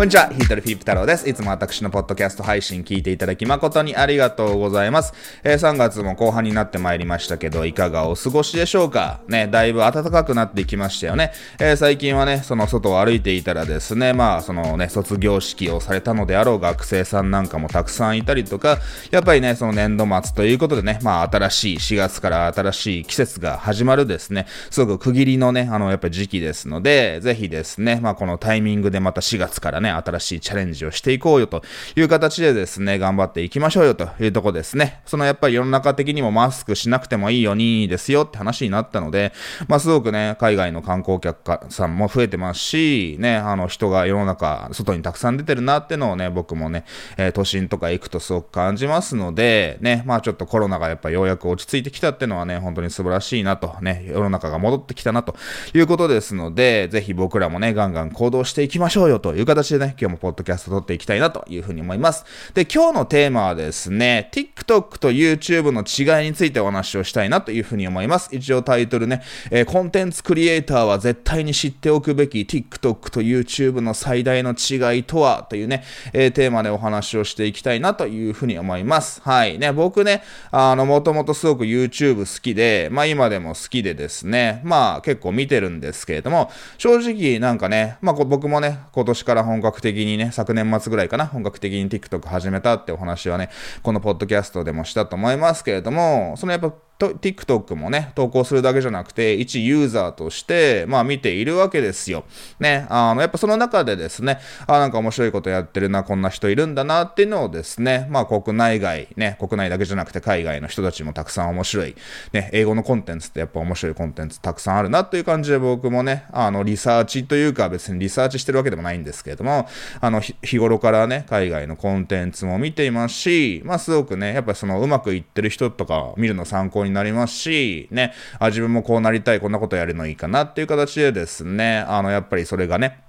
こんにちは、ヒートルフィップ太郎です。いつも私のポッドキャスト配信聞いていただき誠にありがとうございます。えー、3月も後半になってまいりましたけど、いかがお過ごしでしょうか？ね、だいぶ暖かくなってきましたよね。えー、最近はね、その外を歩いていたらですね、まあ、そのね、卒業式をされたのであろう学生さんなんかもたくさんいたりとか、やっぱりね、その年度末ということでね、まあ、新しい4月から新しい季節が始まるですね、すごく区切りのね、あの、やっぱ時期ですので、ぜひですね、まあ、このタイミングでまた4月からね、新しいチャレンジをしていこうよという形でですね、頑張っていきましょうよというとこですね。そのやっぱり世の中的にもマスクしなくてもいいよにですよって話になったので、まあすごくね、海外の観光客さんも増えてますし、ね、あの人が世の中、外にたくさん出てるなってのをね、僕もね、えー、都心とか行くとすごく感じますので、ね、まあちょっとコロナがやっぱようやく落ち着いてきたってのはね、本当に素晴らしいなと、ね、世の中が戻ってきたなということですので、ぜひ僕らもね、ガンガン行動していきましょうよという形でね、今日もポッドキャスト撮っていきたいなというふうに思います。で、今日のテーマはですね、TikTok と YouTube の違いについてお話をしたいなというふうに思います。一応タイトルね、えー、コンテンツクリエイターは絶対に知っておくべき TikTok と YouTube の最大の違いとはというね、えー、テーマでお話をしていきたいなというふうに思います。はい。ね、僕ね、あの、もともとすごく YouTube 好きで、まあ今でも好きでですね、まあ結構見てるんですけれども、正直なんかね、まあ僕もね、今年から本格的にね、昨年末ぐらいかな、本格的に TikTok 始めたってお話はね、このポッドキャストでもしたと思いますけれども、そのやっぱと TikTok もね、投稿するだけじゃなくて、一ユーザーとして、まあ見ているわけですよ。ね、あの、やっぱその中でですね、あ、なんか面白いことやってるな、こんな人いるんだなっていうのをですね、まあ国内外、ね、国内だけじゃなくて海外の人たちもたくさん面白い、ね、英語のコンテンツってやっぱ面白いコンテンツたくさんあるなという感じで僕もね、あの、リサーチというか別にリサーチしてるわけでもないんですけれども、あの、日頃からね、海外のコンテンツも見ていますし、まあすごくね、やっぱそのうまくいってる人とか見るの参考にになりますし、ね、あ、自分もこうなりたい、こんなことやるのいいかなっていう形でですね、あの、やっぱりそれがね、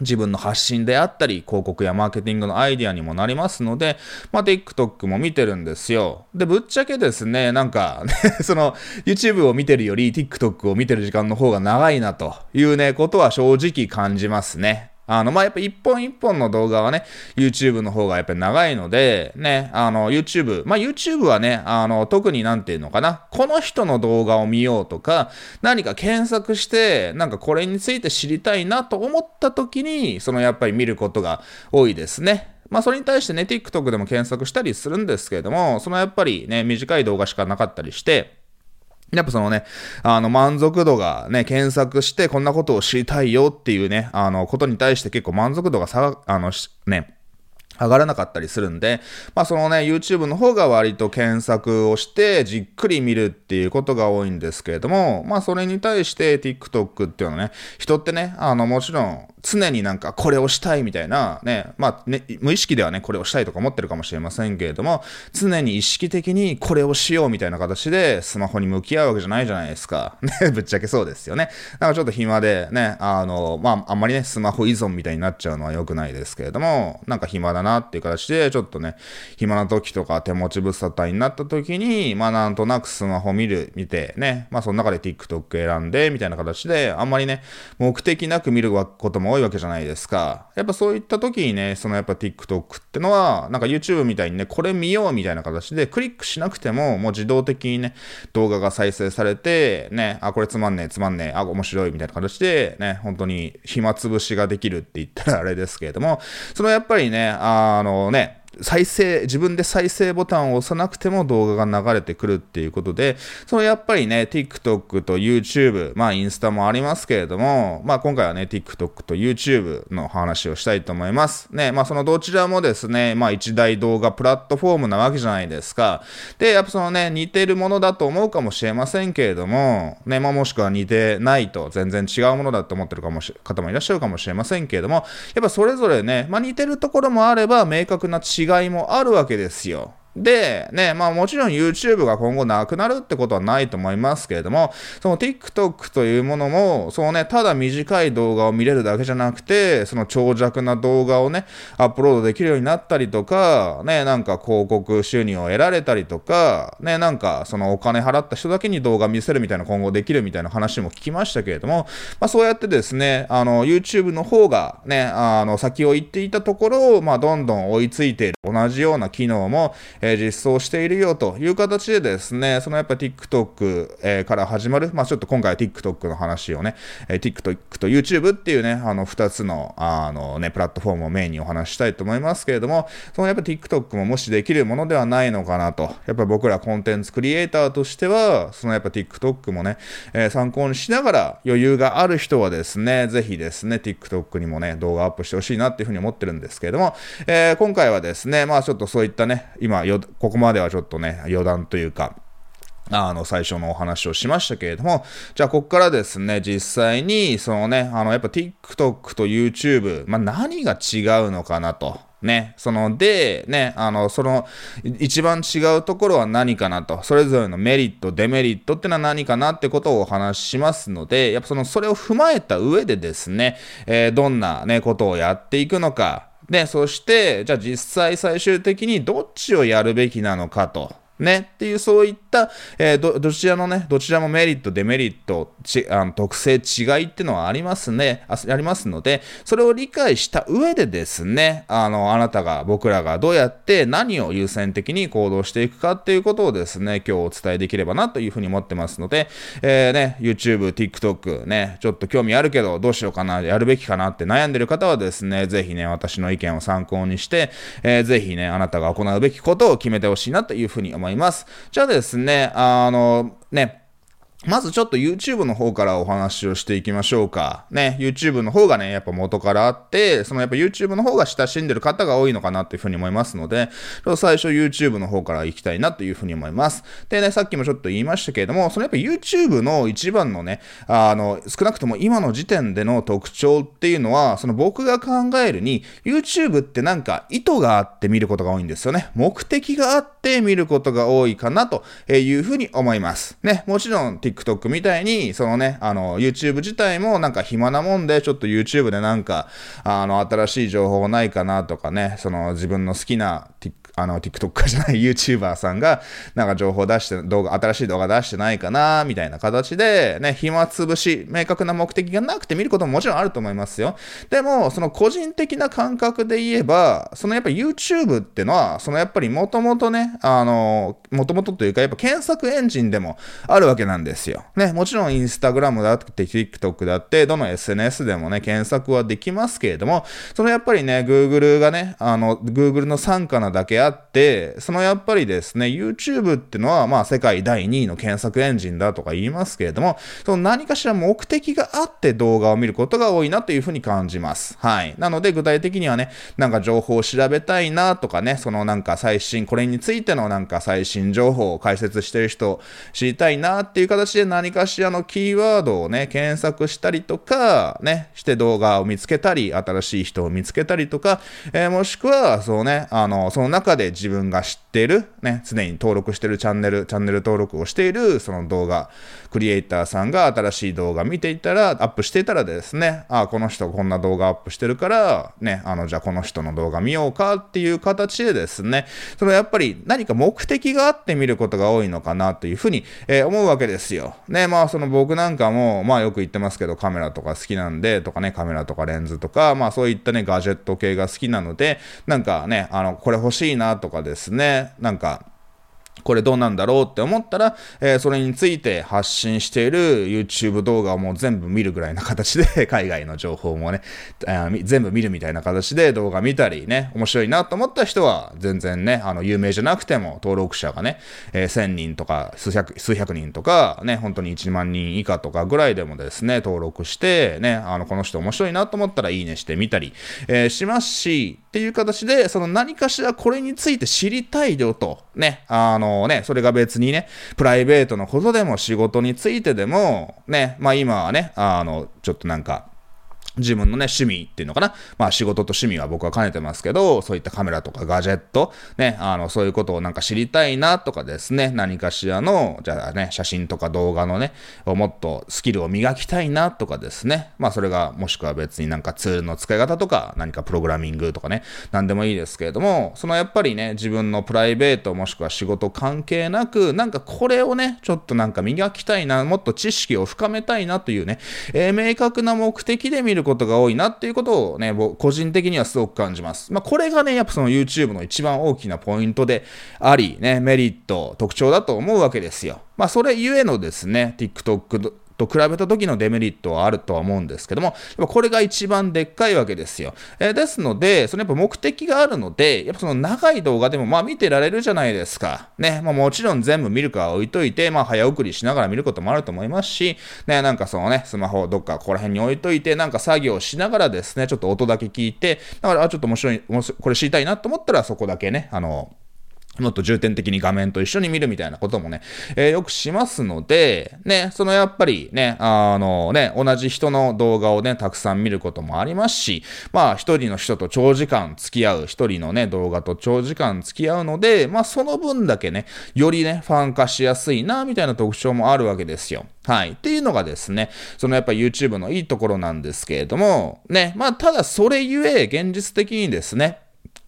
自分の発信であったり、広告やマーケティングのアイディアにもなりますので、まあ、TikTok も見てるんですよ。で、ぶっちゃけですね、なんか、ね、その、YouTube を見てるより TikTok を見てる時間の方が長いなというね、ことは正直感じますね。あの、まあ、やっぱ一本一本の動画はね、YouTube の方がやっぱり長いので、ね、あの、YouTube、まあ、YouTube はね、あの、特になんていうのかな、この人の動画を見ようとか、何か検索して、なんかこれについて知りたいなと思った時に、そのやっぱり見ることが多いですね。まあ、それに対してね、TikTok でも検索したりするんですけれども、そのやっぱりね、短い動画しかなかったりして、やっぱそのね、あの、満足度がね、検索して、こんなことを知りたいよっていうね、あの、ことに対して結構満足度が下が、あの、ね、上がらなかったりするんで、まあそのね、YouTube の方が割と検索をしてじっくり見るっていうことが多いんですけれども、まあそれに対して TikTok っていうのはね、人ってね、あのもちろん常になんかこれをしたいみたいなね、まあね、無意識ではね、これをしたいとか思ってるかもしれませんけれども、常に意識的にこれをしようみたいな形でスマホに向き合うわけじゃないじゃないですか。ね、ぶっちゃけそうですよね。なんかちょっと暇でね、あの、まああんまりね、スマホ依存みたいになっちゃうのは良くないですけれども、なんか暇だなっていう形で、ちょっとね、暇な時とか手持ち無沙汰になった時に、まあなんとなくスマホ見る、見てね、まあその中で TikTok 選んで、みたいな形で、あんまりね、目的なく見ることも多いわけじゃないですか。やっぱそういった時にね、そのやっぱ TikTok ってのは、なんか YouTube みたいにね、これ見ようみたいな形でクリックしなくても、もう自動的にね、動画が再生されて、ね、あ、これつまんねえ、つまんねえ、あ、面白いみたいな形で、ね、本当に暇つぶしができるって言ったらあれですけれども、そのやっぱりね、あのね、再生、自分で再生ボタンを押さなくても動画が流れてくるっていうことで、そのやっぱりね、TikTok と YouTube、まあインスタもありますけれども、まあ今回はね、TikTok と YouTube の話をしたいと思います。ね、まあそのどちらもですね、まあ一大動画プラットフォームなわけじゃないですか。で、やっぱそのね、似てるものだと思うかもしれませんけれども、ね、まあもしくは似てないと全然違うものだと思ってるかもし方もいらっしゃるかもしれませんけれども、やっぱそれぞれね、まあ似てるところもあれば明確な違違いもあるわけですよ。で、ね、まあもちろん YouTube が今後なくなるってことはないと思いますけれども、その TikTok というものも、そうね、ただ短い動画を見れるだけじゃなくて、その長尺な動画をね、アップロードできるようになったりとか、ね、なんか広告収入を得られたりとか、ね、なんかそのお金払った人だけに動画見せるみたいな今後できるみたいな話も聞きましたけれども、まあそうやってですね、あの YouTube の方がね、あの先を行っていたところを、まあどんどん追いついている。同じような機能も、え、実装しているよという形でですね、そのやっぱ TikTok、え、から始まる、まあちょっと今回は TikTok の話をね、え、TikTok と YouTube っていうね、あの2つの、あのね、プラットフォームをメインにお話したいと思いますけれども、そのやっぱ TikTok ももしできるものではないのかなと、やっぱ僕らコンテンツクリエイターとしては、そのやっぱ TikTok もね、え、参考にしながら余裕がある人はですね、ぜひですね、TikTok にもね、動画アップしてほしいなっていうふうに思ってるんですけれども、えー、今回はですね、まあちょっとそういったね、今、ここまではちょっとね、余談というか、あの、最初のお話をしましたけれども、じゃあ、ここからですね、実際に、そのね、あの、やっぱ TikTok と YouTube、まあ、何が違うのかなと。ね、その、で、ね、あの、その、一番違うところは何かなと、それぞれのメリット、デメリットってのは何かなってことをお話ししますので、やっぱその、それを踏まえた上でですね、えー、どんなね、ことをやっていくのか、で、そして、じゃあ実際最終的にどっちをやるべきなのかと。ね、っていうそういった、えー、ど、どちらのね、どちらもメリット、デメリット、ちあの特性、違いっていうのはありますね、あありますので、それを理解した上でですね、あの、あなたが、僕らがどうやって何を優先的に行動していくかっていうことをですね、今日お伝えできればなというふうに思ってますので、えー、ね、YouTube、TikTok ね、ちょっと興味あるけど、どうしようかな、やるべきかなって悩んでる方はですね、ぜひね、私の意見を参考にして、えー、ぜひね、あなたが行うべきことを決めてほしいなというふうに思います。思います。じゃあですね、あの、ね、まずちょっと YouTube の方からお話をしていきましょうか。ね、YouTube の方がね、やっぱ元からあって、そのやっぱ YouTube の方が親しんでる方が多いのかなっていうふうに思いますので、ちょっと最初 YouTube の方から行きたいなというふうに思います。でね、さっきもちょっと言いましたけれども、そのやっぱ YouTube の一番のね、あの、少なくとも今の時点での特徴っていうのは、その僕が考えるに、YouTube ってなんか意図があって見ることが多いんですよね。目的があって見ることが多いかなというふうに思います。ね、もちろん TikTok みたいに、そのね、あの、YouTube 自体もなんか暇なもんで、ちょっと YouTube でなんか、あの、新しい情報ないかなとかね、その自分の好きな TikTok あの、TikToker じゃない YouTuber さんが、なんか情報出して、動画、新しい動画出してないかな、みたいな形で、ね、暇つぶし、明確な目的がなくて見ることももちろんあると思いますよ。でも、その個人的な感覚で言えば、そのやっぱ YouTube ってのは、そのやっぱりもともとね、あの、もともとというか、やっぱ検索エンジンでもあるわけなんですよ。ね、もちろん Instagram だって、TikTok だって、どの SNS でもね、検索はできますけれども、そのやっぱりね、Google がね、あの、Google の参加なだけあって、そのやっぱりですね、YouTube っていうのは、まあ世界第2位の検索エンジンだとか言いますけれども、その何かしら目的があって動画を見ることが多いなというふうに感じます。はい。なので具体的にはね、なんか情報を調べたいなとかね、そのなんか最新、これについてのなんか最新情報を解説してる人知りたいなっていう形で何かしらのキーワードをね、検索したりとか、ね、して動画を見つけたり、新しい人を見つけたりとか、えー、もしくは、そうね、あの、その中で自分が知っている、ね、常に登録してるチャンネル、チャンネル登録をしている、その動画、クリエイターさんが新しい動画見ていたら、アップしていたらですね、あ、この人こんな動画アップしてるから、ね、あの、じゃあこの人の動画見ようかっていう形でですね、そのやっぱり何か目的があって見ることが多いのかなというふうに、えー、思うわけですよ。ね、まあその僕なんかも、まあよく言ってますけど、カメラとか好きなんで、とかね、カメラとかレンズとか、まあそういったね、ガジェット系が好きなので、なんかね、あの、これ欲しいななとかですね、なんか、これどうなんだろうって思ったら、えー、それについて発信している YouTube 動画をもう全部見るぐらいな形で、海外の情報もね、全部見るみたいな形で動画見たりね、面白いなと思った人は、全然ね、あの、有名じゃなくても登録者がね、えー、1000人とか数百、数百人とか、ね、本当に1万人以下とかぐらいでもですね、登録して、ね、あの、この人面白いなと思ったらいいねしてみたり、えー、しますし、っていう形で、その何かしらこれについて知りたいよと、ね、あのね、それが別にね、プライベートのことでも仕事についてでも、ね、まあ今はね、あの、ちょっとなんか、自分のね、趣味っていうのかな。まあ仕事と趣味は僕は兼ねてますけど、そういったカメラとかガジェット、ね、あの、そういうことをなんか知りたいなとかですね、何かしらの、じゃあね、写真とか動画のね、をもっとスキルを磨きたいなとかですね、まあそれがもしくは別になんかツールの使い方とか、何かプログラミングとかね、何でもいいですけれども、そのやっぱりね、自分のプライベートもしくは仕事関係なく、なんかこれをね、ちょっとなんか磨きたいな、もっと知識を深めたいなというね、えー、明確な目的で見ることが多いなっていうことをね、僕、個人的にはすごく感じます。まあ、これがね、やっぱその YouTube の一番大きなポイントであり、ね、メリット、特徴だと思うわけですよ。まあ、それゆえのですね、TikTok と比べた時のデメリットはあるとは思うんですけども、やっこれが一番でっかいわけですよ。えー、ですので、そのやっぱ目的があるので、やっぱその長い動画でもまあ見てられるじゃないですか。ね、まあもちろん全部見るかは置いといて、まあ早送りしながら見ることもあると思いますし、ね、なんかそのね、スマホをどっかここら辺に置いといて、なんか作業しながらですね、ちょっと音だけ聞いて、だから、あ、ちょっと面白い、これ知りたいなと思ったらそこだけね、あの、もっと重点的に画面と一緒に見るみたいなこともね、えー、よくしますので、ね、そのやっぱりね、あのね、同じ人の動画をね、たくさん見ることもありますし、まあ一人の人と長時間付き合う、一人のね、動画と長時間付き合うので、まあその分だけね、よりね、ファン化しやすいな、みたいな特徴もあるわけですよ。はい。っていうのがですね、そのやっぱ YouTube のいいところなんですけれども、ね、まあただそれゆえ、現実的にですね、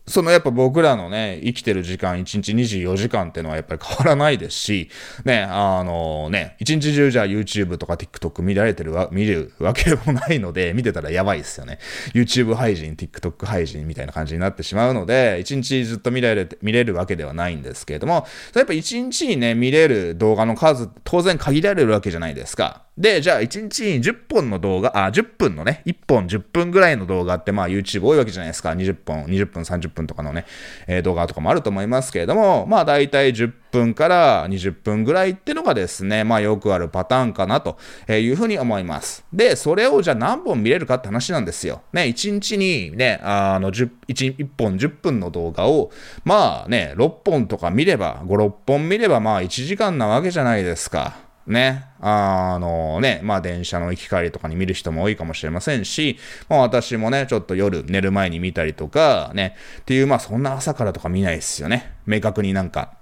そのやっぱ僕らのね、生きてる時間、1日24時間ってのはやっぱり変わらないですし、ね、あのね、1日中じゃあ YouTube とか TikTok 見られてるわ、見るわけもないので、見てたらやばいですよね。YouTube 配信、TikTok 配信みたいな感じになってしまうので、1日ずっと見られて、見れるわけではないんですけれども、やっぱ1日にね、見れる動画の数、当然限られるわけじゃないですか。で、じゃあ1日に10本の動画、あ、10分のね、1本10分ぐらいの動画ってまあ YouTube 多いわけじゃないですか。20本、20分、30分とかのね、えー、動画とかもあると思いますけれども、まあ大体10分から20分ぐらいってのがですね、まあよくあるパターンかなというふうに思います。で、それをじゃあ何本見れるかって話なんですよ。ね、1日にね、あの10、1, 1本10分の動画を、まあね、6本とか見れば、5、6本見ればまあ1時間なわけじゃないですか。ね、あのね、まあ電車の行き帰りとかに見る人も多いかもしれませんし、まあ私もね、ちょっと夜寝る前に見たりとか、ね、っていう、まあそんな朝からとか見ないですよね。明確になんか。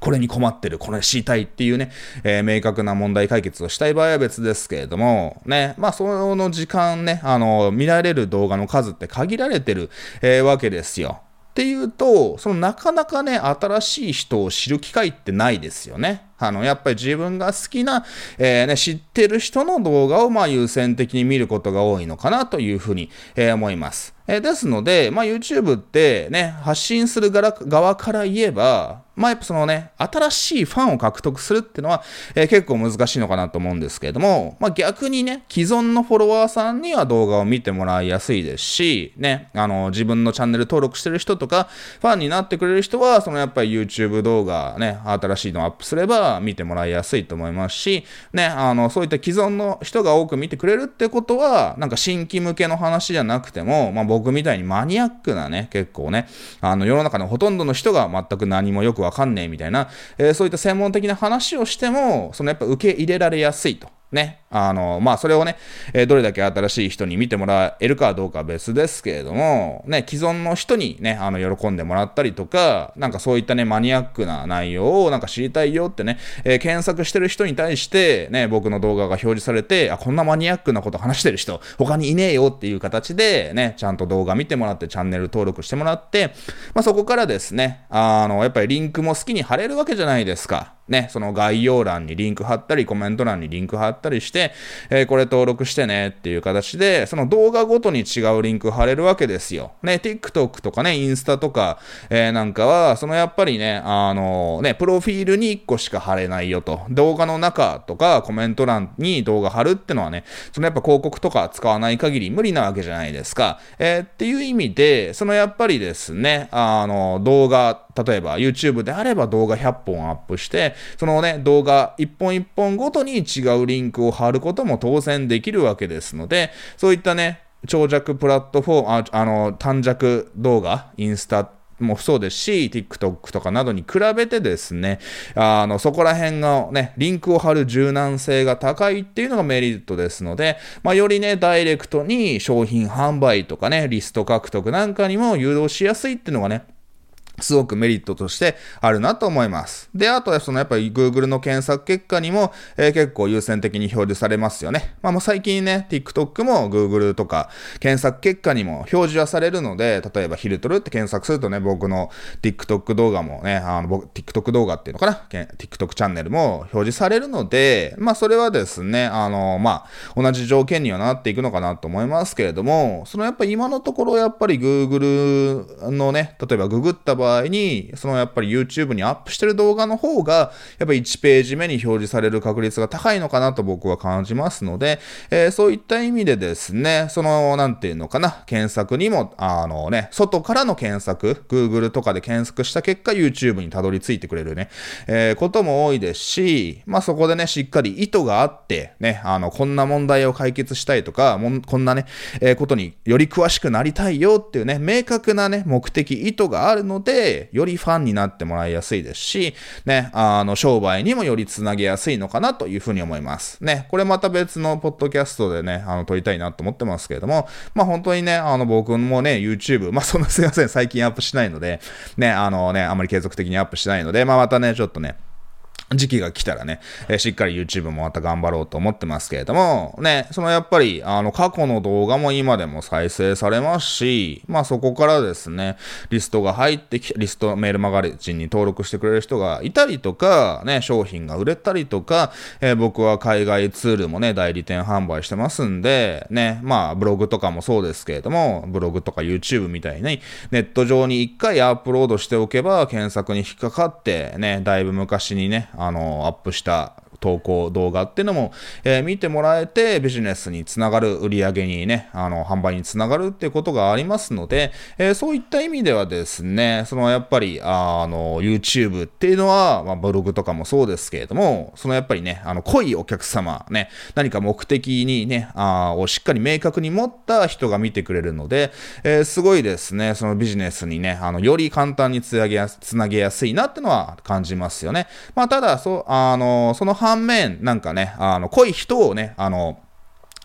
これに困ってる、これ知りたいっていうね、えー、明確な問題解決をしたい場合は別ですけれども、ね、まあその時間ね、あの、見られる動画の数って限られてる、えー、わけですよ。っていうと、そのなかなかね、新しい人を知る機会ってないですよね。あの、やっぱり自分が好きな、えー、ね、知ってる人の動画を、まあ、優先的に見ることが多いのかなというふうに、えー、思います。えー、ですので、まあ、YouTube ってね、発信する側から言えば、まあ、やっぱそのね、新しいファンを獲得するっていうのは、えー、結構難しいのかなと思うんですけれども、まあ、逆にね、既存のフォロワーさんには動画を見てもらいやすいですし、ね、あの、自分のチャンネル登録してる人とか、ファンになってくれる人は、そのやっぱり YouTube 動画ね、新しいのをアップすれば見てもらいやすいと思いますし、ね、あの、そういった既存の人が多く見てくれるってことは、なんか新規向けの話じゃなくても、まあ、僕みたいにマニアックなね、結構ね、あの、世の中のほとんどの人が全く何もよくわかんねえみたいな、えー、そういった専門的な話をしても、そのやっぱ受け入れられやすいと。ね。あの、まあ、それをね、え、どれだけ新しい人に見てもらえるかどうかは別ですけれども、ね、既存の人にね、あの、喜んでもらったりとか、なんかそういったね、マニアックな内容をなんか知りたいよってね、えー、検索してる人に対して、ね、僕の動画が表示されて、あ、こんなマニアックなこと話してる人、他にいねえよっていう形で、ね、ちゃんと動画見てもらって、チャンネル登録してもらって、まあ、そこからですね、あの、やっぱりリンクも好きに貼れるわけじゃないですか。ね、その概要欄にリンク貼ったり、コメント欄にリンク貼ったりして、えー、これ登録してねっていう形で、その動画ごとに違うリンク貼れるわけですよ。ね、TikTok とかね、インスタとか、えー、なんかは、そのやっぱりね、あのー、ね、プロフィールに1個しか貼れないよと。動画の中とかコメント欄に動画貼るってのはね、そのやっぱ広告とか使わない限り無理なわけじゃないですか。えっていう意味で、そのやっぱりですね、あの、動画、例えば YouTube であれば動画100本アップして、そのね、動画一本一本ごとに違うリンクを貼ることも当然できるわけですので、そういったね、長尺プラットフォーム、ああの、短尺動画、インスタもそうですし、TikTok とかなどに比べてですね、あの、そこら辺のね、リンクを貼る柔軟性が高いっていうのがメリットですので、まあ、よりね、ダイレクトに商品販売とかね、リスト獲得なんかにも誘導しやすいっていうのがね、すごくメリットとしてあるなと思います。で、あとはそのやっぱり Google の検索結果にも、えー、結構優先的に表示されますよね。まあもう最近ね、TikTok も Google とか検索結果にも表示はされるので、例えばヒルトルって検索するとね、僕の TikTok 動画もね、あの僕 TikTok 動画っていうのかな ?TikTok チャンネルも表示されるので、まあそれはですね、あの、まあ同じ条件にはなっていくのかなと思いますけれども、そのやっぱ今のところやっぱり Google のね、例えばググった場合場合に、そのやっぱり YouTube にアップしてる動画の方が、やっぱり1ページ目に表示される確率が高いのかなと僕は感じますので、えー、そういった意味でですね、その、なんていうのかな、検索にも、あのね、外からの検索、Google とかで検索した結果、YouTube にたどり着いてくれるね、えー、ことも多いですし、まあそこでね、しっかり意図があって、ね、あの、こんな問題を解決したいとか、もんこんなね、えー、ことにより詳しくなりたいよっていうね、明確なね、目的、意図があるので、で、よりファンになってもらいやすいですし、ね、あの、商売にもよりつなげやすいのかなというふうに思います。ね、これまた別のポッドキャストでね、あの、撮りたいなと思ってますけれども、まあ本当にね、あの、僕もね、YouTube、まあそんなすいません、最近アップしないので、ね、あのね、あまり継続的にアップしないので、まあまたね、ちょっとね、時期が来たらね、えー、しっかり YouTube もまた頑張ろうと思ってますけれども、ね、そのやっぱり、あの、過去の動画も今でも再生されますし、まあそこからですね、リストが入ってき、リストメールマガジンに登録してくれる人がいたりとか、ね、商品が売れたりとか、えー、僕は海外ツールもね、代理店販売してますんで、ね、まあブログとかもそうですけれども、ブログとか YouTube みたいに、ネット上に一回アップロードしておけば、検索に引っかかって、ね、だいぶ昔にね、あの、アップした投稿動画っていうのも、えー、見てもらえてビジネスにつながる売り上げにね、あの、販売につながるっていうことがありますので、えー、そういった意味ではですね、そのやっぱり、あの、YouTube っていうのは、まあ、ブログとかもそうですけれども、そのやっぱりね、あの、濃いお客様、ね、何か目的にね、あをしっかり明確に持った人が見てくれるので、えー、すごいですね、そのビジネスにね、あの、より簡単につなげやつなげやすいなってのは感じますよね。まあ、ただ、そう、あの、その反反面、なんかね、あの、濃い人をね、あの、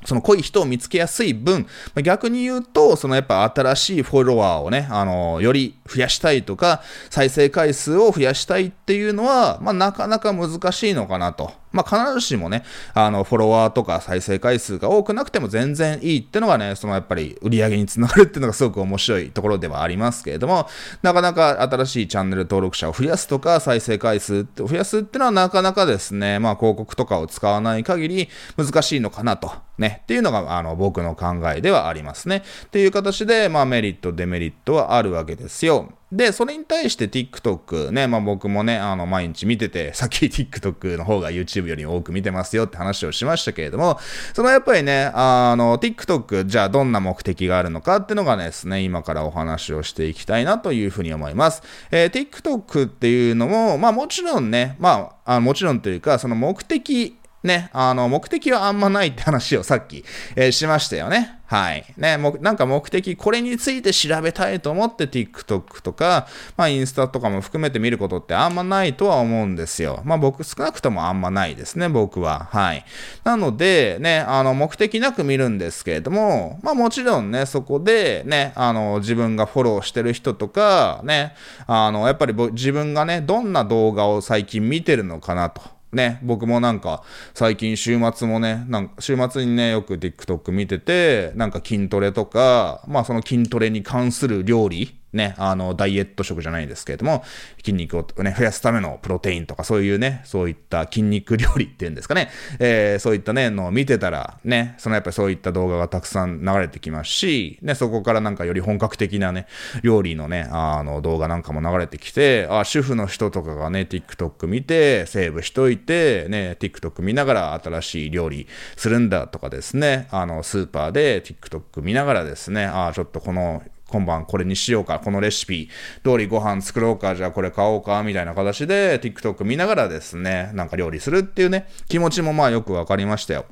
その濃い人を見つけやすい分、逆に言うと、そのやっぱ新しいフォロワーをね、あの、より増やしたいとか、再生回数を増やしたいっていうのは、まあ、なかなか難しいのかなと。まあ、必ずしもね、あの、フォロワーとか再生回数が多くなくても全然いいってのがね、そのやっぱり売り上げにつながるっていうのがすごく面白いところではありますけれども、なかなか新しいチャンネル登録者を増やすとか、再生回数を増やすっていうのはなかなかですね、まあ、広告とかを使わない限り難しいのかなと。ね、っていうのが、あの、僕の考えではありますね。っていう形で、まあ、メリット、デメリットはあるわけですよ。で、それに対して TikTok ね、まあ僕もね、あの、毎日見てて、さっき TikTok の方が YouTube より多く見てますよって話をしましたけれども、そのやっぱりね、あの、TikTok、じゃあどんな目的があるのかっていうのがですね、今からお話をしていきたいなというふうに思います。えー、TikTok っていうのも、まあもちろんね、まあ、あもちろんというか、その目的ね、あの、目的はあんまないって話をさっき、えー、しましたよね。はい。ね、もなんか目的、これについて調べたいと思って TikTok とか、まあインスタとかも含めて見ることってあんまないとは思うんですよ。まあ僕、少なくともあんまないですね、僕は。はい。なので、ね、あの、目的なく見るんですけれども、まあもちろんね、そこで、ね、あの、自分がフォローしてる人とか、ね、あの、やっぱり自分がね、どんな動画を最近見てるのかなと。ね、僕もなんか、最近週末もね、なんか週末にね、よく TikTok 見てて、なんか筋トレとか、まあその筋トレに関する料理ね、あの、ダイエット食じゃないですけれども、筋肉をね、増やすためのプロテインとかそういうね、そういった筋肉料理っていうんですかね、えー、そういったね、のを見てたら、ね、そのやっぱりそういった動画がたくさん流れてきますし、ね、そこからなんかより本格的なね、料理のね、あの、動画なんかも流れてきて、あ、主婦の人とかがね、TikTok 見て、セーブしといて、ね、TikTok 見ながら新しい料理するんだとかですね、あの、スーパーで TikTok 見ながらですね、あ、ちょっとこの今晩これにしようか、このレシピ通りご飯作ろうか、じゃあこれ買おうか、みたいな形で TikTok 見ながらですね、なんか料理するっていうね、気持ちもまあよくわかりましたよ。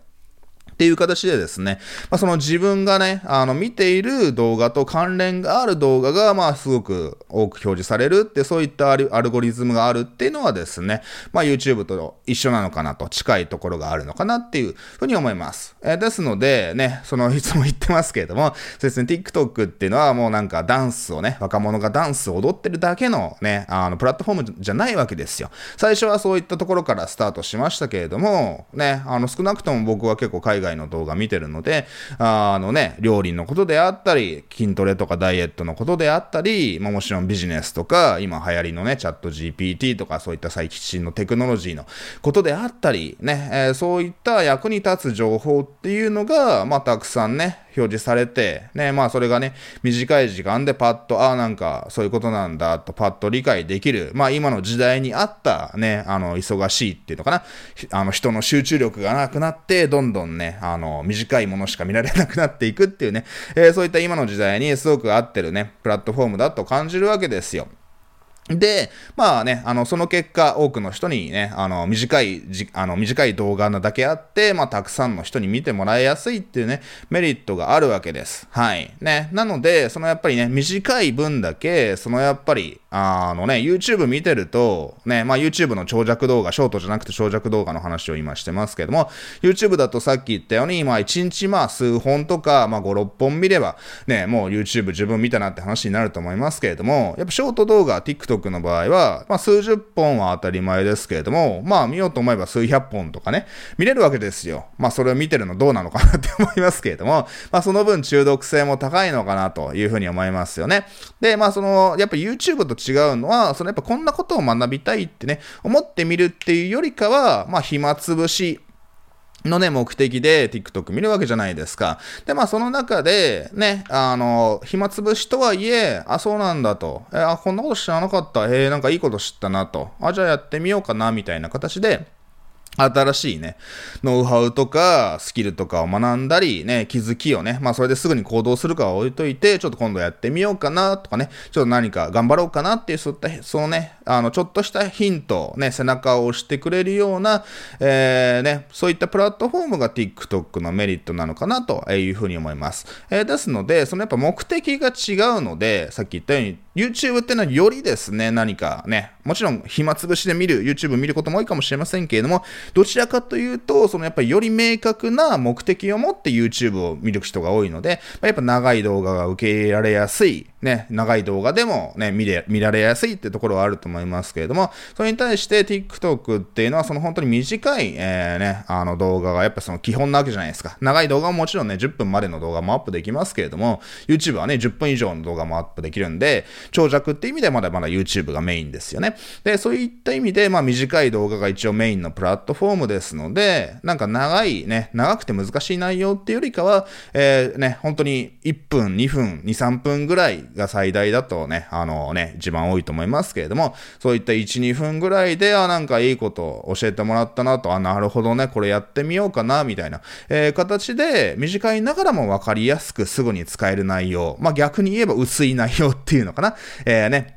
っていう形でですね、まあ、その自分がね、あの、見ている動画と関連がある動画が、まあ、すごく多く表示されるって、そういったアルゴリズムがあるっていうのはですね、まあ、YouTube と一緒なのかなと、近いところがあるのかなっていうふうに思います。えー、ですので、ね、その、いつも言ってますけれども、そうですね、TikTok っていうのはもうなんかダンスをね、若者がダンスを踊ってるだけのね、あの、プラットフォームじゃないわけですよ。最初はそういったところからスタートしましたけれども、ね、あの、少なくとも僕は結構海外外の動画見てるので、あのね、料理のことであったり、筋トレとかダイエットのことであったり、まあ、もちろんビジネスとか、今流行りのね、チャット GPT とかそういった最新のテクノロジーのことであったり、ね、えー、そういった役に立つ情報っていうのが、まあ、たくさんね、表示されて、ね、まあそれがね、短い時間でパッと、ああ、なんかそういうことなんだとパッと理解できる、まあ今の時代に合ったね、あの、忙しいっていうのかな、あの人の集中力がなくなって、どんどんね、あの、短いものしか見られなくなっていくっていうね、えー、そういった今の時代にすごく合ってるね、プラットフォームだと感じるわけですよ。で、まあね、あの、その結果、多くの人にね、あの、短いじ、あの、短い動画なだけあって、まあ、たくさんの人に見てもらいやすいっていうね、メリットがあるわけです。はい。ね。なので、そのやっぱりね、短い分だけ、そのやっぱり、あのね、YouTube 見てると、ね、まあ YouTube の長尺動画、ショートじゃなくて長尺動画の話を今してますけども、YouTube だとさっき言ったように、まあ1日まあ数本とか、まあ5、6本見れば、ね、もう YouTube 自分見たなって話になると思いますけれども、やっぱショート動画、TikTok の場合は、まあ数十本は当たり前ですけれども、まあ見ようと思えば数百本とかね、見れるわけですよ。まあそれを見てるのどうなのかなって思いますけれども、まあその分中毒性も高いのかなというふうに思いますよね。で、まあその、やっぱ YouTube と違うのは、そのやっぱこんなことを学びたいってね、思ってみるっていうよりかは、まあ暇つぶし、のね、目的で TikTok 見るわけじゃないですか。で、まあその中で、ね、あの、暇つぶしとはいえ、あ、そうなんだと。え、あ、こんなこと知らなかった。えー、なんかいいこと知ったなと。あ、じゃあやってみようかな、みたいな形で、新しいね、ノウハウとか、スキルとかを学んだり、ね、気づきをね、まあそれですぐに行動するかは置いといて、ちょっと今度やってみようかなとかね、ちょっと何か頑張ろうかなっていう、そういった、そのね、あの、ちょっとしたヒント、ね、背中を押してくれるような、えー、ね、そういったプラットフォームが TikTok のメリットなのかなというふうに思います。えー、ですので、そのやっぱ目的が違うので、さっき言ったように、YouTube っていうのはよりですね、何かね、もちろん暇つぶしで見る、YouTube 見ることも多いかもしれませんけれども、どちらかというと、そのやっぱりより明確な目的を持って YouTube を見る人が多いので、やっぱ長い動画が受け入れられやすい、ね、長い動画でもね、見れ、見られやすいってところはあると思います思いますけれども、それに対して TikTok っていうのはその本当に短い、えー、ね、あの動画がやっぱその基本なわけじゃないですか。長い動画ももちろんね、10分までの動画もアップできますけれども、YouTube はね、10分以上の動画もアップできるんで、長尺って意味でまだまだ YouTube がメインですよね。で、そういった意味で、まあ短い動画が一応メインのプラットフォームですので、なんか長いね、長くて難しい内容っていうよりかは、えー、ね、本当に1分、2分、2、3分ぐらいが最大だとね、あのね、一番多いと思いますけれども、そういった1、2分ぐらいで、あ、なんかいいこと教えてもらったなと、あ、なるほどね、これやってみようかな、みたいな、えー、形で、短いながらも分かりやすくすぐに使える内容、まあ逆に言えば薄い内容っていうのかな、えー、ね、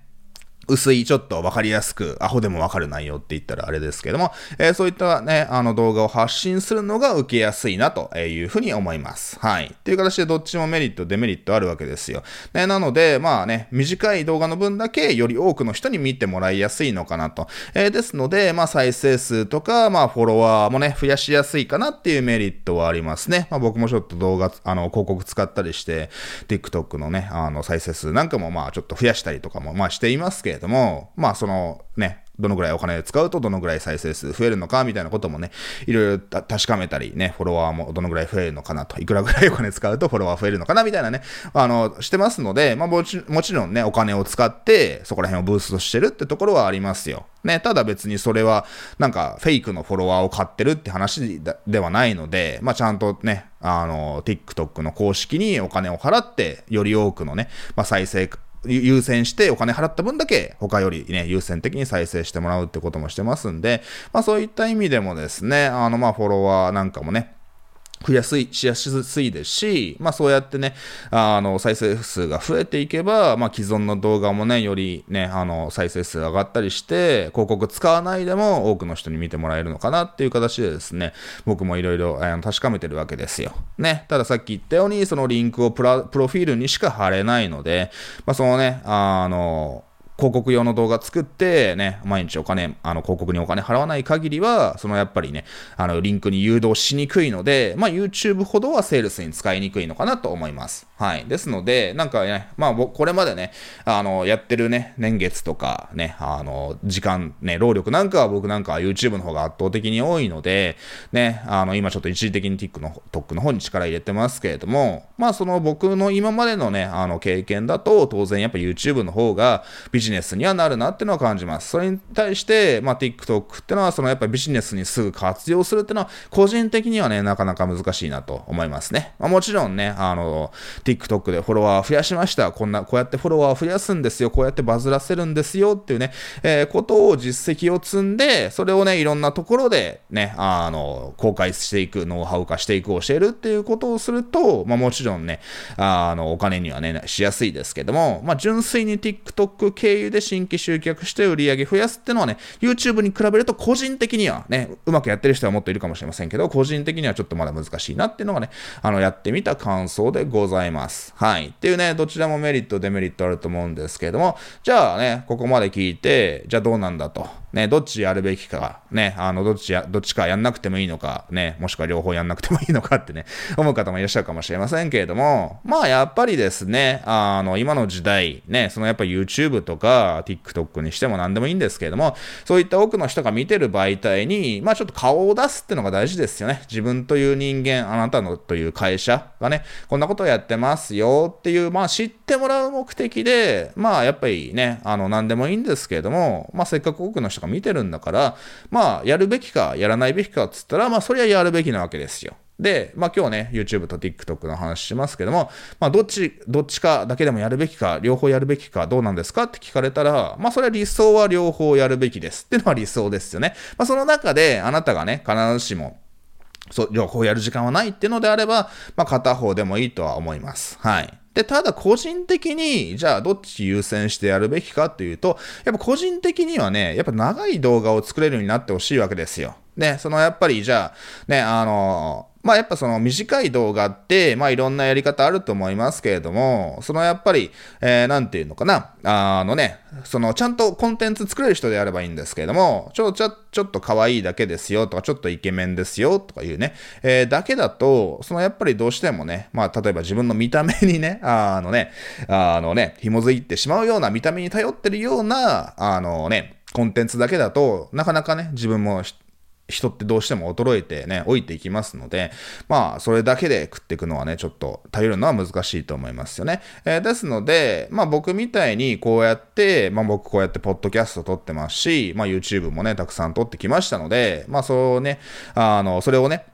薄い、ちょっとわかりやすく、アホでもわかる内容って言ったらあれですけども、えー、そういったね、あの動画を発信するのが受けやすいなというふうに思います。はい。っていう形でどっちもメリット、デメリットあるわけですよ。ね、なので、まあね、短い動画の分だけより多くの人に見てもらいやすいのかなと。えー、ですので、まあ再生数とか、まあフォロワーもね、増やしやすいかなっていうメリットはありますね。まあ僕もちょっと動画、あの、広告使ったりして、TikTok のね、あの、再生数なんかもまあちょっと増やしたりとかもまあしていますけどけれども、まあそのね、どのぐらいお金を使うとどのぐらい再生数増えるのかみたいなこともね、いろいろ確かめたりね、フォロワーもどのぐらい増えるのかなと、いくらぐらいお金使うとフォロワー増えるのかなみたいなね、あの、してますので、まあもちもちろんね、お金を使ってそこら辺をブーストしてるってところはありますよ。ね、ただ別にそれはなんかフェイクのフォロワーを買ってるって話ではないので、まあちゃんとね、あの、TikTok の公式にお金を払って、より多くのね、まあ再生優先してお金払った分だけ他よりね、優先的に再生してもらうってこともしてますんで、まあそういった意味でもですね、あのまあフォロワーなんかもね、増やすい、しやすいですし、まあそうやってね、あの、再生数が増えていけば、まあ既存の動画もね、よりね、あの、再生数上がったりして、広告使わないでも多くの人に見てもらえるのかなっていう形でですね、僕もいろいろ確かめてるわけですよ。ね。たださっき言ったように、そのリンクをプロフィールにしか貼れないので、まあそのね、あの、広告用の動画作って、ね、毎日お金、あの、広告にお金払わない限りは、そのやっぱりね、あの、リンクに誘導しにくいので、まあ、YouTube ほどはセールスに使いにくいのかなと思います。はい。ですので、なんかね、まあ僕、これまでね、あの、やってるね、年月とか、ね、あの、時間、ね、労力なんかは僕なんかは YouTube の方が圧倒的に多いので、ね、あの、今ちょっと一時的に TikTok の、TikTok の方に力入れてますけれども、まあ、その僕の今までのね、あの、経験だと、当然やっぱ YouTube の方がビジネスネスにはなるなっていうのは感じます。それに対して、まあ、TikTok ってのは、そのやっぱビジネスにすぐ活用するっていうのは、個人的にはね、なかなか難しいなと思いますね。まあ、もちろんね、あの、TikTok でフォロワー増やしました。こんな、こうやってフォロワー増やすんですよ。こうやってバズらせるんですよっていうね、えー、ことを実績を積んで、それをね、いろんなところでね、あの、公開していく、ノウハウ化していく、教えるっていうことをすると、まあもちろんね、あの、お金にはね、しやすいですけども、まあ純粋に TikTok 経由で新規集客して売り上げ増やすってのはね、YouTube に比べると個人的にはね、うまくやってる人はもっといるかもしれませんけど、個人的にはちょっとまだ難しいなっていうのがね、あの、やってみた感想でございます。はい。っていうね、どちらもメリット、デメリットあると思うんですけれども、じゃあね、ここまで聞いて、じゃあどうなんだと。ね、どっちやるべきか、ね、あの、どっちや、どっちかやんなくてもいいのか、ね、もしくは両方やんなくてもいいのかってね、思う方もいらっしゃるかもしれませんけれども、まあやっぱりですね、あの、今の時代、ね、そのやっぱ YouTube とか TikTok にしても何でもいいんですけれども、そういった多くの人が見てる媒体に、まあちょっと顔を出すってのが大事ですよね。自分という人間、あなたのという会社がね、こんなことをやってますよっていう、まあ知ってもらう目的で、まあやっぱりね、あの、何でもいいんですけれども、まあせっかく多くの人が見てるんだから、まあ、やるべきか、やらないべきかっつったら、まあ、それはやるべきなわけですよ。で、まあ今日ね、YouTube と TikTok の話しますけども、まあどっち、どっちかだけでもやるべきか、両方やるべきか、どうなんですか？って聞かれたら、まあそれは理想は両方やるべきですっていうのは理想ですよね。まあその中であなたがね、必ずしも、そう、両方やる時間はないっていうのであれば、まあ片方でもいいとは思います。はい。で、ただ個人的に、じゃあどっち優先してやるべきかっていうと、やっぱ個人的にはね、やっぱ長い動画を作れるようになってほしいわけですよ。ね、そのやっぱりじゃあ、ね、あの、まあやっぱその短い動画って、まあいろんなやり方あると思いますけれども、そのやっぱり、えー、なんていうのかな、あのね、そのちゃんとコンテンツ作れる人であればいいんですけれども、ちょ、ちょ、ちょっと可愛いだけですよとか、ちょっとイケメンですよとかいうね、えー、だけだと、そのやっぱりどうしてもね、まあ例えば自分の見た目にね、あのね、あのね、紐づいてしまうような見た目に頼ってるような、あのね、コンテンツだけだとなかなかね、自分も人ってどうしても衰えてね、老いていきますので、まあ、それだけで食っていくのはね、ちょっと頼るのは難しいと思いますよね。えー、ですので、まあ僕みたいにこうやって、まあ僕こうやってポッドキャスト撮ってますし、まあ YouTube もね、たくさん撮ってきましたので、まあそうね、あの、それをね、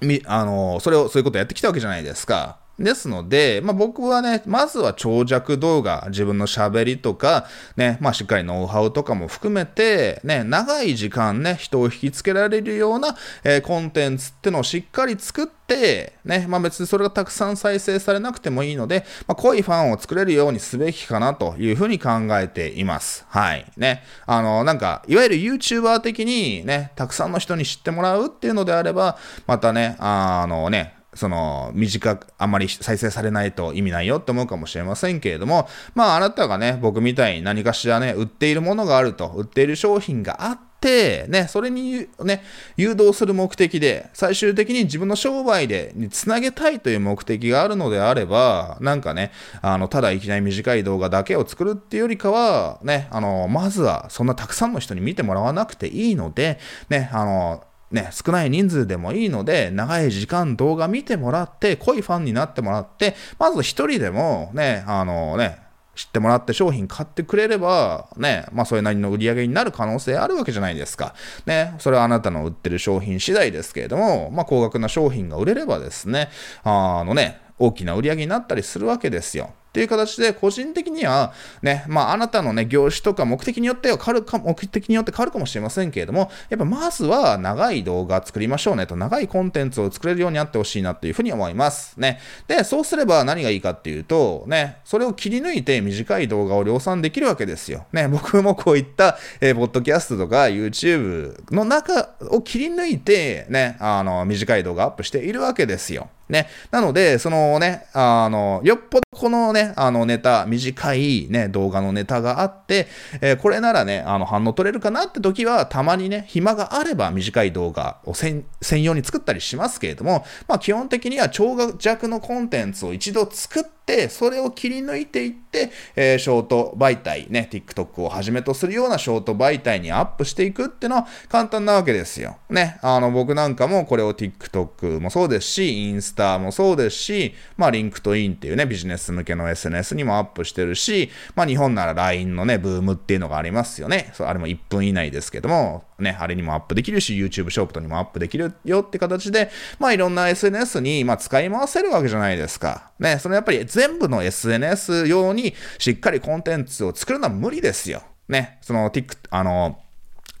み、あの、それを、そういうことやってきたわけじゃないですか。ですので、まあ、僕はね、まずは長尺動画、自分の喋りとか、ね、まあ、しっかりノウハウとかも含めて、ね、長い時間ね、人を引きつけられるような、えー、コンテンツってのをしっかり作って、ね、まあ、別にそれがたくさん再生されなくてもいいので、まあ、濃いファンを作れるようにすべきかなというふうに考えています。はい。ね。あの、なんか、いわゆる YouTuber 的にね、たくさんの人に知ってもらうっていうのであれば、またね、あのね、その、短く、あんまり再生されないと意味ないよって思うかもしれませんけれども、まあ、あなたがね、僕みたいに何かしらね、売っているものがあると、売っている商品があって、ね、それにね、誘導する目的で、最終的に自分の商売で、につなげたいという目的があるのであれば、なんかね、あの、ただいきなり短い動画だけを作るっていうよりかは、ね、あの、まずはそんなたくさんの人に見てもらわなくていいので、ね、あの、ね、少ない人数でもいいので、長い時間動画見てもらって、濃いファンになってもらって、まず一人でもね、あのね、知ってもらって商品買ってくれれば、ね、まあそれなりの売り上げになる可能性あるわけじゃないですか。ね、それはあなたの売ってる商品次第ですけれども、まあ高額な商品が売れればですね、あのね、大きな売り上げになったりするわけですよ。っていう形で、個人的には、ね、まあ、あなたのね、業種とか目的によっては変わるか、目的によって変わるかもしれませんけれども、やっぱまずは長い動画作りましょうねと、長いコンテンツを作れるようになってほしいなっていうふうに思います。ね。で、そうすれば何がいいかっていうと、ね、それを切り抜いて短い動画を量産できるわけですよ。ね、僕もこういった、えー、ポッドキャストとか YouTube の中を切り抜いて、ね、あの、短い動画アップしているわけですよ。ね。なので、そのね、あの、よっぽどこのね、あのネタ、短いね、動画のネタがあって、えー、これならね、あの反応取れるかなって時は、たまにね、暇があれば短い動画を専用に作ったりしますけれども、まあ基本的には長尺のコンテンツを一度作って、それを切り抜いていって、えー、ショート媒体、ね、TikTok をはじめとするようなショート媒体にアップしていくっていうのは簡単なわけですよ。ね、あの僕なんかもこれを TikTok もそうですし、インスタもそうですし、まあ LinkedIn っていうね、ビジネス向けの SNS にもアップしてるし、まあ日本なら LINE のね、 VOOM っていうのがありますよね。そうあれも1分以内ですけども、ね、あれにもアップできるし、YouTube ショップにもアップできるよって形で、まあいろんな SNS に、まあ、使い回せるわけじゃないですか。ね、そのやっぱり全部の SNS 用にしっかりコンテンツを作るのは無理ですよ。ね、その Tik、あの、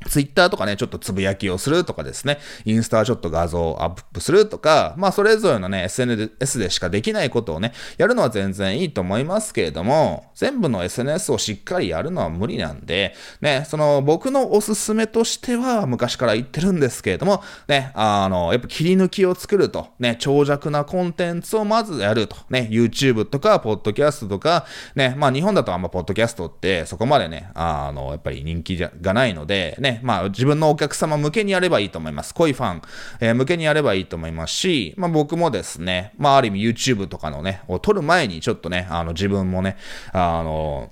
ツイッターとかね、ちょっとつぶやきをするとかですね、インスタはちょっと画像をアップするとか、まあそれぞれのね、SNS でしかできないことをね、やるのは全然いいと思いますけれども、全部の SNS をしっかりやるのは無理なんで、ね、その僕のおすすめとしては昔から言ってるんですけれども、ね、あの、やっぱ切り抜きを作ると、ね、長尺なコンテンツをまずやると、ね、YouTube とか、ポッドキャストとか、ね、まあ日本だとあんまポッドキャストってそこまでね、あの、やっぱり人気がないので、ね、ねまあ自分のお客様向けにやればいいと思います。濃いファン、えー、向けにやればいいと思いますし、まあ僕もですね、まあある意味 YouTube とかのね、を撮る前にちょっとね、あの自分もね、あの、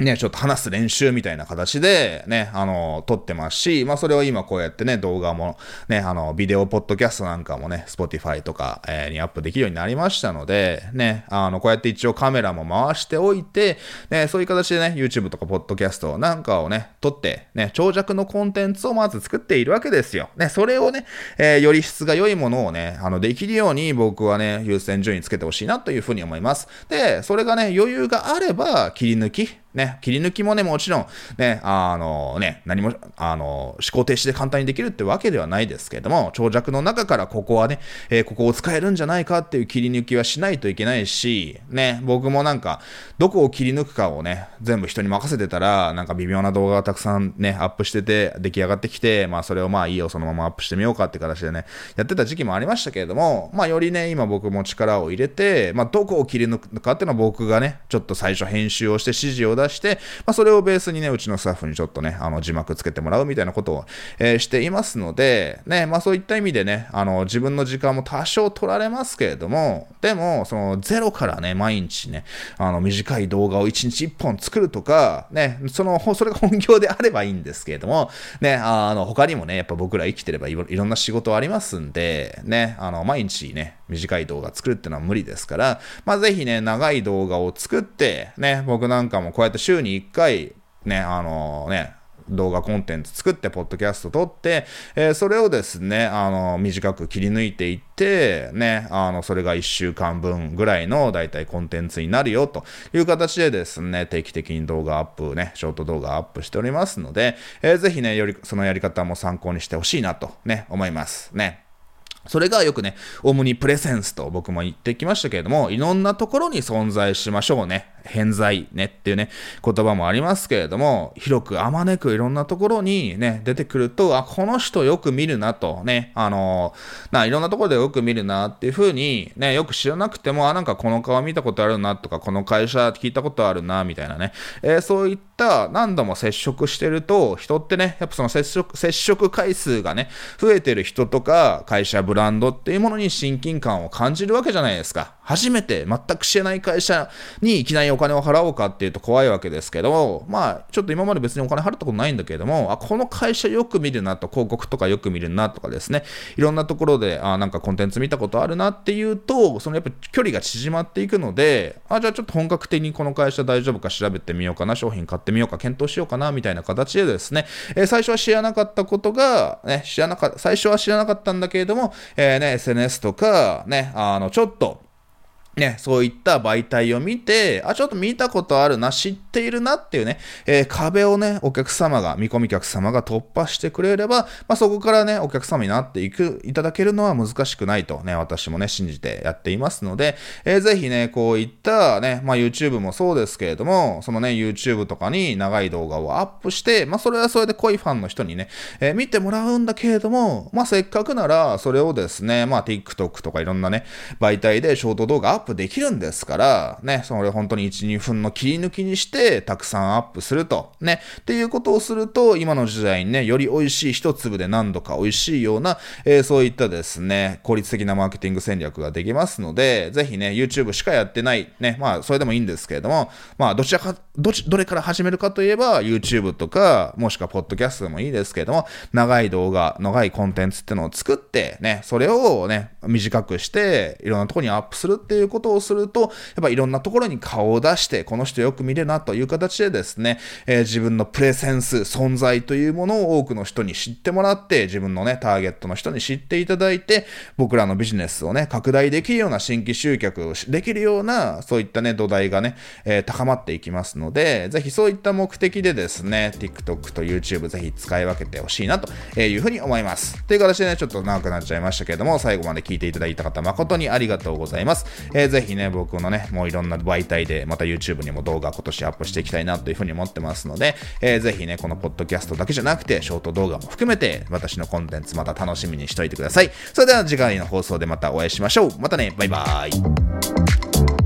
ね、ちょっと話す練習みたいな形でね、あの、撮ってますし、まあそれを今こうやってね、動画もね、あの、ビデオポッドキャストなんかもね、Spotify とか、えー、にアップできるようになりましたので、ね、あの、こうやって一応カメラも回しておいて、ね、そういう形でね、YouTube とかポッドキャストなんかをね、撮って、ね、長尺のコンテンツをまず作っているわけですよ。ね、それをね、えー、より質が良いものをね、あの、できるように僕はね、優先順位つけてほしいなというふうに思います。で、それがね、余裕があれば、切り抜き、ね、切り抜きもね、もちろん、ね、あのね、何も、あの、思考停止で簡単にできるってわけではないですけれども、長尺の中からここはね、えー、ここを使えるんじゃないかっていう切り抜きはしないといけないし、ね、僕もなんか、どこを切り抜くかをね、全部人に任せてたら、なんか微妙な動画がたくさんね、アップしてて、出来上がってきて、まあそれをまあいいよ、そのままアップしてみようかって形でね、やってた時期もありましたけれども、まあよりね、今僕も力を入れて、まあどこを切り抜くかっていうのは僕がね、ちょっと最初編集をして指示を出出して、まあそれをベースにね、うちのスタッフにちょっとね、あの字幕つけてもらうみたいなことを、えー、していますので、ね、まあそういった意味でね、あの自分の時間も多少取られますけれども、でも、そのゼロからね、毎日ね、あの短い動画を1日1本作るとか、ね、その、それが本業であればいいんですけれども、ね、あの他にもね、やっぱ僕ら生きてればいろんな仕事ありますんで、ね、あの毎日ね、短い動画作るってのは無理ですから、まあぜひね、長い動画を作って、ね、僕なんかもこうやって週に1回、ね、あのね、動画コンテンツ作って、ポッドキャスト撮って、えー、それをですね、あの、短く切り抜いていって、ね、あの、それが1週間分ぐらいの大体コンテンツになるよという形でですね、定期的に動画アップね、ショート動画アップしておりますので、えー、ぜひね、よりそのやり方も参考にしてほしいなとね、思いますね。それがよくね、オムニプレセンスと僕も言ってきましたけれども、いろんなところに存在しましょうね。偏在ねっていうね、言葉もありますけれども、広くあまねくいろんなところにね、出てくると、あ、この人よく見るなとね、あのな、いろんなところでよく見るなっていうふうに、ね、よく知らなくても、あ、なんかこの顔見たことあるなとか、この会社聞いたことあるな、みたいなね、えー、そういった何度も接触してると、人ってね、やっぱその接触、接触回数がね、増えてる人とか、会社、ブランドっていうものに親近感を感じるわけじゃないですか。初めて全く知らない会社にいきなりお金を払おうかっていうと怖いわけですけど、まあ、ちょっと今まで別にお金払ったことないんだけれども、あ、この会社よく見るなと、広告とかよく見るなとかですね、いろんなところで、あ、なんかコンテンツ見たことあるなっていうと、そのやっぱ距離が縮まっていくので、あ、じゃあちょっと本格的にこの会社大丈夫か調べてみようかな、商品買ってみようか、検討しようかな、みたいな形でですね、えー、最初は知らなかったことが、ね、知らなかっ、最初は知らなかったんだけれども、えー、ね、SNS とか、ね、あの、ちょっと、ね、そういった媒体を見て、あ、ちょっと見たことあるな、知っているなっていうね、えー、壁をね、お客様が、見込み客様が突破してくれれば、まあ、そこからね、お客様になっていく、いただけるのは難しくないとね、私もね、信じてやっていますので、えー、ぜひね、こういったね、まあ、YouTube もそうですけれども、そのね、YouTube とかに長い動画をアップして、まあ、それはそれで濃いファンの人にね、えー、見てもらうんだけれども、まあ、せっかくなら、それをですね、まあ、TikTok とかいろんなね、媒体でショート動画アッププできるんですから、ね、それ本当に1、2分の切り抜きにして、たくさんアップすると、ね、っていうことをすると、今の時代にね、より美味しい一粒で何度か美味しいような、えー、そういったですね、効率的なマーケティング戦略ができますので、ぜひね、YouTube しかやってない、ね、まあ、それでもいいんですけれども、まあ、どちらか、どち、どれから始めるかといえば、YouTube とか、もしくは Podcast でもいいですけれども、長い動画、長いコンテンツってのを作って、ね、それをね、短くして、いろんなとこにアップするっていうことをすると、やっぱいろんなところに顔を出して、この人よく見れるなという形でですね、えー、自分のプレゼンス、存在というものを多くの人に知ってもらって、自分のね、ターゲットの人に知っていただいて、僕らのビジネスをね、拡大できるような新規集客をできるような、そういったね、土台がね、えー、高まっていきますので、ぜひそういった目的でですね、TikTok と YouTube ぜひ使い分けてほしいなというふうに思います。という形でね、ちょっと長くなっちゃいましたけれども、最後まで聞いていただいた方誠にありがとうございます。えー、ぜひね、僕のね、もういろんな媒体で、また YouTube にも動画今年アップしていきたいなというふうに思ってますので、えー、ぜひね、このポッドキャストだけじゃなくて、ショート動画も含めて、私のコンテンツまた楽しみにしておいてください。それでは次回の放送でまたお会いしましょう。またね、バイバーイ。